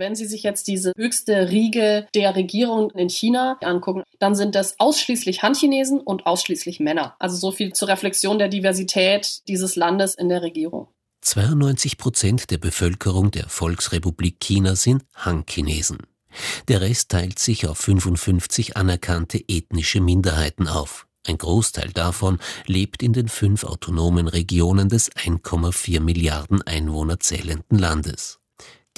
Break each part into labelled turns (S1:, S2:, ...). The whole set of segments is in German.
S1: Wenn Sie sich jetzt diese höchste Riege der Regierung in China angucken, dann sind das ausschließlich Han-Chinesen und ausschließlich Männer. Also so viel zur Reflexion der Diversität dieses Landes in der Regierung.
S2: 92 Prozent der Bevölkerung der Volksrepublik China sind Han-Chinesen. Der Rest teilt sich auf 55 anerkannte ethnische Minderheiten auf. Ein Großteil davon lebt in den fünf autonomen Regionen des 1,4 Milliarden Einwohner zählenden Landes.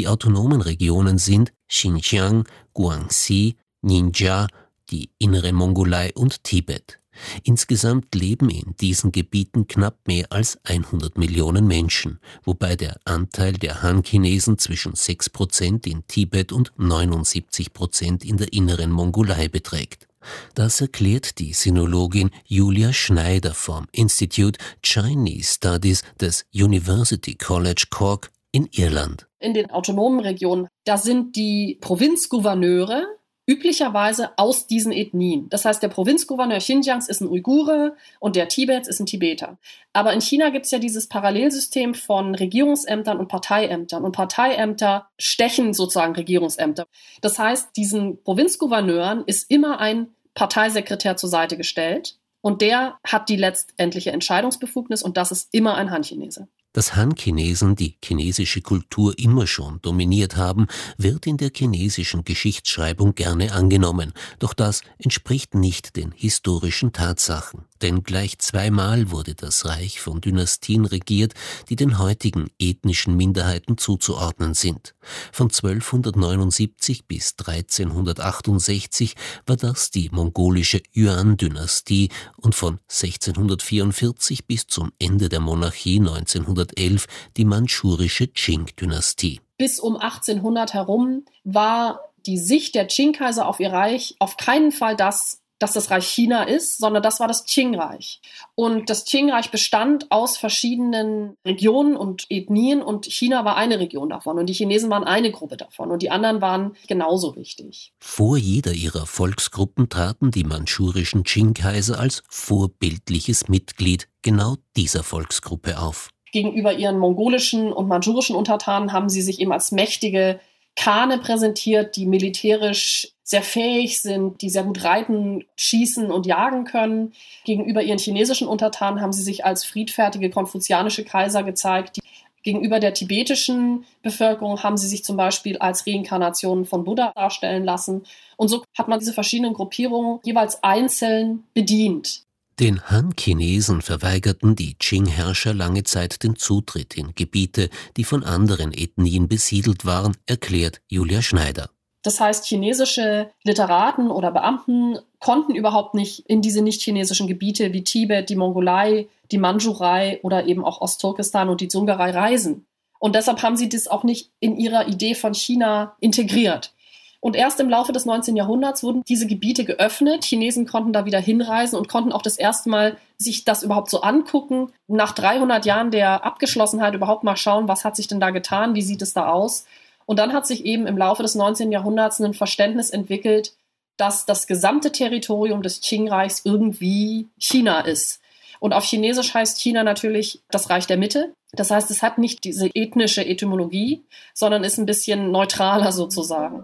S2: Die autonomen Regionen sind Xinjiang, Guangxi, Ninja, die innere Mongolei und Tibet. Insgesamt leben in diesen Gebieten knapp mehr als 100 Millionen Menschen, wobei der Anteil der Han-Chinesen zwischen 6 Prozent in Tibet und 79 Prozent in der inneren Mongolei beträgt. Das erklärt die Sinologin Julia Schneider vom Institute Chinese Studies des University College Cork in Irland.
S1: In den autonomen Regionen, da sind die Provinzgouverneure üblicherweise aus diesen Ethnien. Das heißt, der Provinzgouverneur Xinjiangs ist ein Uigure und der Tibets ist ein Tibeter. Aber in China gibt es ja dieses Parallelsystem von Regierungsämtern und Parteiämtern. Und Parteiämter stechen sozusagen Regierungsämter. Das heißt, diesen Provinzgouverneuren ist immer ein Parteisekretär zur Seite gestellt. Und der hat die letztendliche Entscheidungsbefugnis und das ist immer ein Han-Chinese.
S2: Dass Han-Chinesen die chinesische Kultur immer schon dominiert haben, wird in der chinesischen Geschichtsschreibung gerne angenommen, doch das entspricht nicht den historischen Tatsachen. Denn gleich zweimal wurde das Reich von Dynastien regiert, die den heutigen ethnischen Minderheiten zuzuordnen sind. Von 1279 bis 1368 war das die mongolische Yuan-Dynastie und von 1644 bis zum Ende der Monarchie 1900 1811 die mandschurische Qing-Dynastie.
S1: Bis um 1800 herum war die Sicht der Qing-Kaiser auf ihr Reich auf keinen Fall das, dass das Reich China ist, sondern das war das Qing-Reich. Und das Qing-Reich bestand aus verschiedenen Regionen und Ethnien und China war eine Region davon und die Chinesen waren eine Gruppe davon und die anderen waren genauso wichtig.
S2: Vor jeder ihrer Volksgruppen traten die manchurischen Qing-Kaiser als vorbildliches Mitglied genau dieser Volksgruppe auf
S1: gegenüber ihren mongolischen und mandschurischen Untertanen haben sie sich eben als mächtige Kane präsentiert, die militärisch sehr fähig sind, die sehr gut reiten, schießen und jagen können. Gegenüber ihren chinesischen Untertanen haben sie sich als friedfertige konfuzianische Kaiser gezeigt. Gegenüber der tibetischen Bevölkerung haben sie sich zum Beispiel als Reinkarnationen von Buddha darstellen lassen. Und so hat man diese verschiedenen Gruppierungen jeweils einzeln bedient.
S2: Den Han-Chinesen verweigerten die Qing-Herrscher lange Zeit den Zutritt in Gebiete, die von anderen Ethnien besiedelt waren, erklärt Julia Schneider.
S1: Das heißt, chinesische Literaten oder Beamten konnten überhaupt nicht in diese nicht-chinesischen Gebiete wie Tibet, die Mongolei, die Mandschurei oder eben auch Ostturkestan und die Dzungarei reisen. Und deshalb haben sie das auch nicht in ihrer Idee von China integriert. Und erst im Laufe des 19. Jahrhunderts wurden diese Gebiete geöffnet. Chinesen konnten da wieder hinreisen und konnten auch das erste Mal sich das überhaupt so angucken. Nach 300 Jahren der Abgeschlossenheit überhaupt mal schauen, was hat sich denn da getan, wie sieht es da aus. Und dann hat sich eben im Laufe des 19. Jahrhunderts ein Verständnis entwickelt, dass das gesamte Territorium des Qing-Reichs irgendwie China ist. Und auf Chinesisch heißt China natürlich das Reich der Mitte. Das heißt, es hat nicht diese ethnische Etymologie, sondern ist ein bisschen neutraler sozusagen.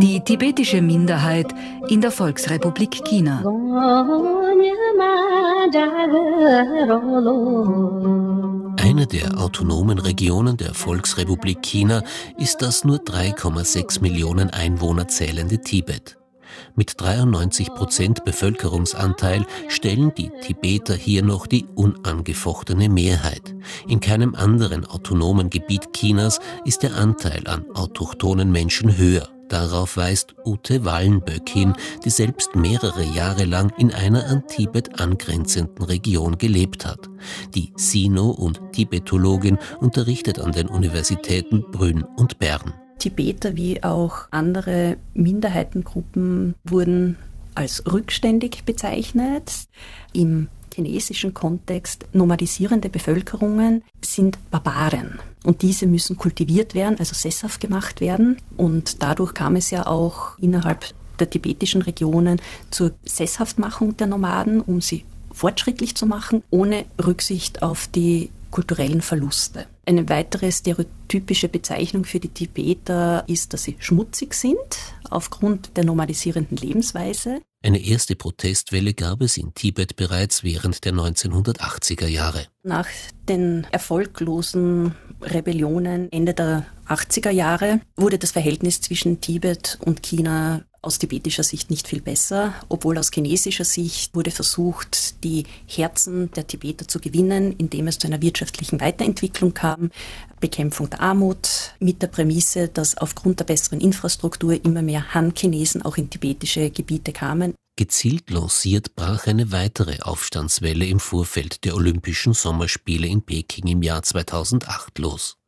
S3: Die tibetische Minderheit in der Volksrepublik China.
S2: Eine der autonomen Regionen der Volksrepublik China ist das nur 3,6 Millionen Einwohner zählende Tibet. Mit 93 Prozent Bevölkerungsanteil stellen die Tibeter hier noch die unangefochtene Mehrheit. In keinem anderen autonomen Gebiet Chinas ist der Anteil an autochthonen Menschen höher. Darauf weist Ute Wallenböck hin, die selbst mehrere Jahre lang in einer an Tibet angrenzenden Region gelebt hat. Die Sino- und Tibetologin unterrichtet an den Universitäten Brünn und Bern.
S4: Tibeter wie auch andere Minderheitengruppen wurden als rückständig bezeichnet. Im chinesischen Kontext nomadisierende Bevölkerungen sind Barbaren. Und diese müssen kultiviert werden, also sesshaft gemacht werden. Und dadurch kam es ja auch innerhalb der tibetischen Regionen zur Sesshaftmachung der Nomaden, um sie fortschrittlich zu machen, ohne Rücksicht auf die kulturellen Verluste. Eine weitere stereotypische Bezeichnung für die Tibeter ist, dass sie schmutzig sind, aufgrund der normalisierenden Lebensweise.
S2: Eine erste Protestwelle gab es in Tibet bereits während der 1980er Jahre.
S4: Nach den erfolglosen Rebellionen Ende der 80er Jahre wurde das Verhältnis zwischen Tibet und China aus tibetischer Sicht nicht viel besser, obwohl aus chinesischer Sicht wurde versucht, die Herzen der Tibeter zu gewinnen, indem es zu einer wirtschaftlichen Weiterentwicklung kam, Bekämpfung der Armut, mit der Prämisse, dass aufgrund der besseren Infrastruktur immer mehr Han-Chinesen auch in tibetische Gebiete kamen.
S2: Gezielt lanciert brach eine weitere Aufstandswelle im Vorfeld der Olympischen Sommerspiele in Peking im Jahr 2008 los.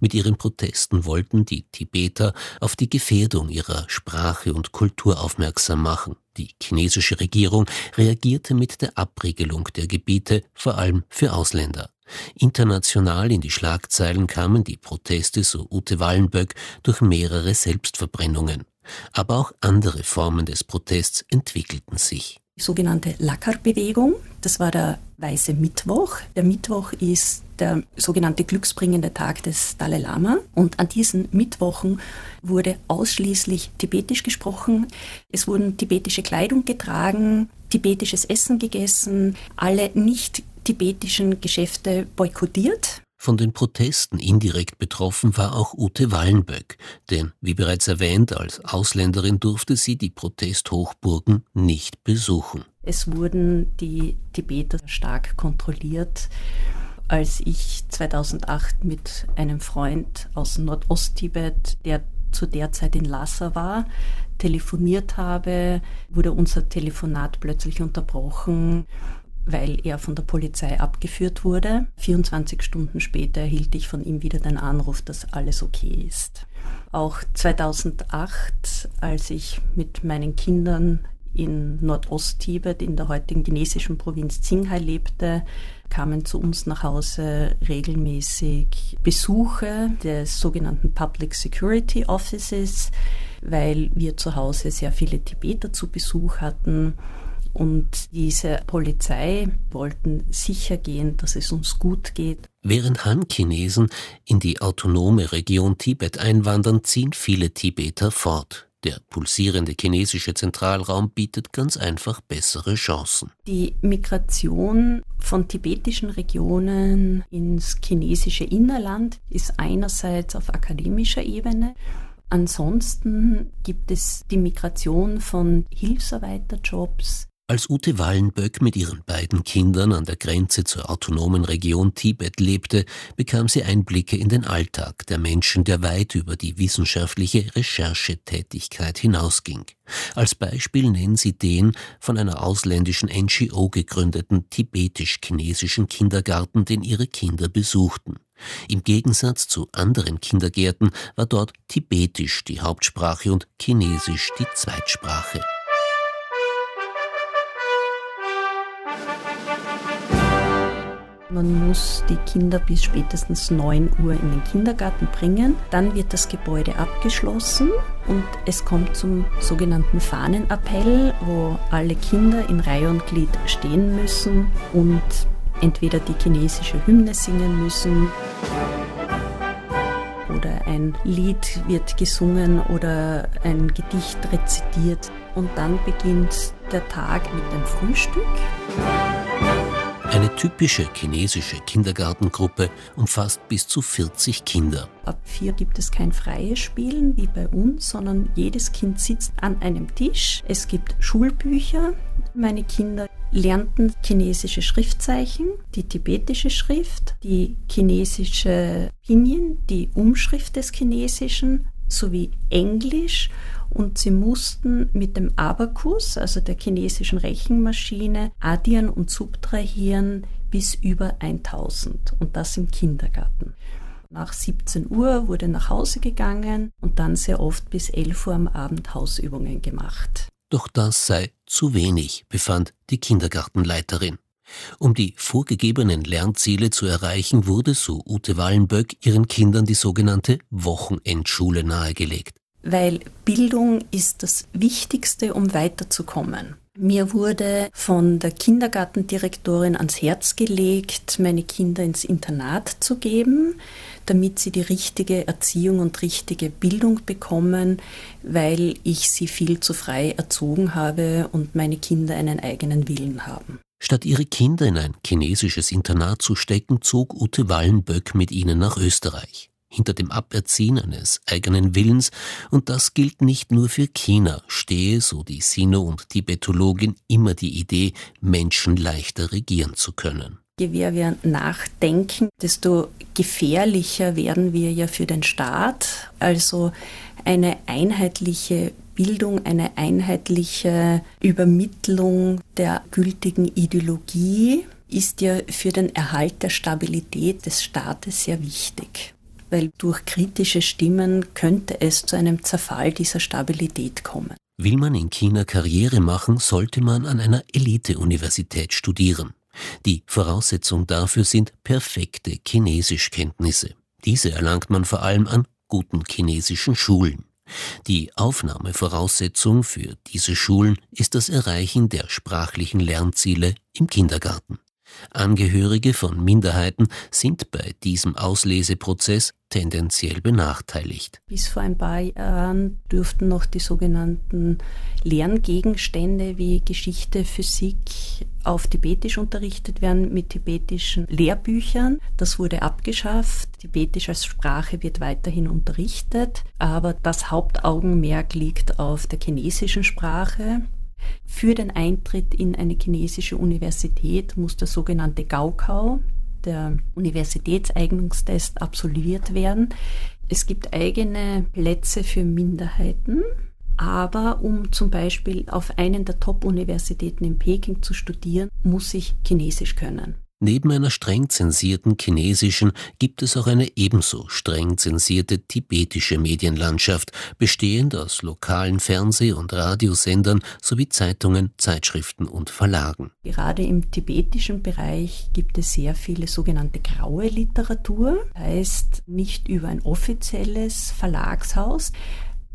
S2: Mit ihren Protesten wollten die Tibeter auf die Gefährdung ihrer Sprache und Kultur aufmerksam machen. Die chinesische Regierung reagierte mit der Abriegelung der Gebiete, vor allem für Ausländer. International in die Schlagzeilen kamen die Proteste, so Ute Wallenböck, durch mehrere Selbstverbrennungen. Aber auch andere Formen des Protests entwickelten sich
S4: die sogenannte Lackar-Bewegung. Das war der Weiße Mittwoch. Der Mittwoch ist der sogenannte glücksbringende Tag des Dalai Lama. Und an diesen Mittwochen wurde ausschließlich tibetisch gesprochen. Es wurden tibetische Kleidung getragen, tibetisches Essen gegessen, alle nicht tibetischen Geschäfte boykottiert.
S2: Von den Protesten indirekt betroffen war auch Ute Wallenböck, denn, wie bereits erwähnt, als Ausländerin durfte sie die Protesthochburgen nicht besuchen.
S4: Es wurden die Tibeter stark kontrolliert. Als ich 2008 mit einem Freund aus Nordosttibet, der zu der Zeit in Lhasa war, telefoniert habe, wurde unser Telefonat plötzlich unterbrochen weil er von der Polizei abgeführt wurde. 24 Stunden später erhielt ich von ihm wieder den Anruf, dass alles okay ist. Auch 2008, als ich mit meinen Kindern in Nordost-Tibet in der heutigen chinesischen Provinz Qinghai lebte, kamen zu uns nach Hause regelmäßig Besuche des sogenannten Public Security Offices, weil wir zu Hause sehr viele Tibeter zu Besuch hatten und diese Polizei wollten sicher gehen, dass es uns gut geht.
S2: Während Han-Chinesen in die autonome Region Tibet einwandern, ziehen viele Tibeter fort. Der pulsierende chinesische Zentralraum bietet ganz einfach bessere Chancen.
S4: Die Migration von tibetischen Regionen ins chinesische Innerland ist einerseits auf akademischer Ebene, Ansonsten gibt es die Migration von Hilfsarbeiterjobs,
S2: als Ute Wallenböck mit ihren beiden Kindern an der Grenze zur autonomen Region Tibet lebte, bekam sie Einblicke in den Alltag der Menschen, der weit über die wissenschaftliche Recherchetätigkeit hinausging. Als Beispiel nennen sie den von einer ausländischen NGO gegründeten tibetisch-chinesischen Kindergarten, den ihre Kinder besuchten. Im Gegensatz zu anderen Kindergärten war dort Tibetisch die Hauptsprache und Chinesisch die Zweitsprache.
S4: Man muss die Kinder bis spätestens 9 Uhr in den Kindergarten bringen. Dann wird das Gebäude abgeschlossen und es kommt zum sogenannten Fahnenappell, wo alle Kinder in Reihe und Glied stehen müssen und entweder die chinesische Hymne singen müssen oder ein Lied wird gesungen oder ein Gedicht rezitiert. Und dann beginnt der Tag mit dem Frühstück.
S2: Typische chinesische Kindergartengruppe umfasst bis zu 40 Kinder.
S4: Ab vier gibt es kein freies Spielen wie bei uns, sondern jedes Kind sitzt an einem Tisch. Es gibt Schulbücher. Meine Kinder lernten chinesische Schriftzeichen, die tibetische Schrift, die chinesische Pinyin, die Umschrift des Chinesischen sowie Englisch und sie mussten mit dem Abakus, also der chinesischen Rechenmaschine, addieren und subtrahieren bis über 1000 und das im Kindergarten. Nach 17 Uhr wurde nach Hause gegangen und dann sehr oft bis 11 Uhr am Abend Hausübungen gemacht.
S2: Doch das sei zu wenig, befand die Kindergartenleiterin. Um die vorgegebenen Lernziele zu erreichen, wurde, so Ute Wallenböck, ihren Kindern die sogenannte Wochenendschule nahegelegt
S4: weil Bildung ist das Wichtigste, um weiterzukommen. Mir wurde von der Kindergartendirektorin ans Herz gelegt, meine Kinder ins Internat zu geben, damit sie die richtige Erziehung und richtige Bildung bekommen, weil ich sie viel zu frei erzogen habe und meine Kinder einen eigenen Willen haben.
S2: Statt ihre Kinder in ein chinesisches Internat zu stecken, zog Ute Wallenböck mit ihnen nach Österreich hinter dem Aberziehen eines eigenen Willens, und das gilt nicht nur für China, stehe, so die Sino- und Tibetologin, immer die Idee, Menschen leichter regieren zu können.
S4: Je mehr wir nachdenken, desto gefährlicher werden wir ja für den Staat. Also eine einheitliche Bildung, eine einheitliche Übermittlung der gültigen Ideologie ist ja für den Erhalt der Stabilität des Staates sehr wichtig weil durch kritische Stimmen könnte es zu einem Zerfall dieser Stabilität kommen.
S2: Will man in China Karriere machen, sollte man an einer Elite-Universität studieren. Die Voraussetzung dafür sind perfekte Chinesischkenntnisse. Diese erlangt man vor allem an guten chinesischen Schulen. Die Aufnahmevoraussetzung für diese Schulen ist das Erreichen der sprachlichen Lernziele im Kindergarten. Angehörige von Minderheiten sind bei diesem Ausleseprozess tendenziell benachteiligt.
S4: Bis vor ein paar Jahren dürften noch die sogenannten Lerngegenstände wie Geschichte, Physik auf Tibetisch unterrichtet werden mit tibetischen Lehrbüchern. Das wurde abgeschafft. Tibetisch als Sprache wird weiterhin unterrichtet, aber das Hauptaugenmerk liegt auf der chinesischen Sprache. Für den Eintritt in eine chinesische Universität muss der sogenannte Gaokao, der Universitätseignungstest, absolviert werden. Es gibt eigene Plätze für Minderheiten, aber um zum Beispiel auf einen der Top-Universitäten in Peking zu studieren, muss ich Chinesisch können.
S2: Neben einer streng zensierten chinesischen gibt es auch eine ebenso streng zensierte tibetische Medienlandschaft, bestehend aus lokalen Fernseh- und Radiosendern sowie Zeitungen, Zeitschriften und Verlagen.
S4: Gerade im tibetischen Bereich gibt es sehr viele sogenannte graue Literatur, heißt nicht über ein offizielles Verlagshaus.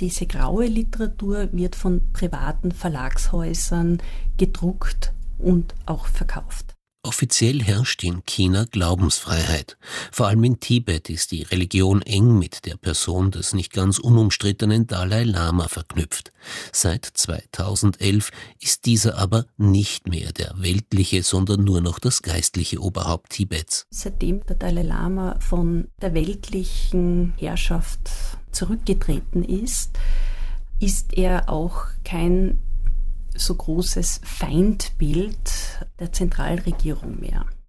S4: Diese graue Literatur wird von privaten Verlagshäusern gedruckt und auch verkauft.
S2: Offiziell herrscht in China Glaubensfreiheit. Vor allem in Tibet ist die Religion eng mit der Person des nicht ganz unumstrittenen Dalai Lama verknüpft. Seit 2011 ist dieser aber nicht mehr der weltliche, sondern nur noch das geistliche Oberhaupt Tibets.
S4: Seitdem der Dalai Lama von der weltlichen Herrschaft zurückgetreten ist, ist er auch kein so großes Feindbild der Zentralregierung mehr.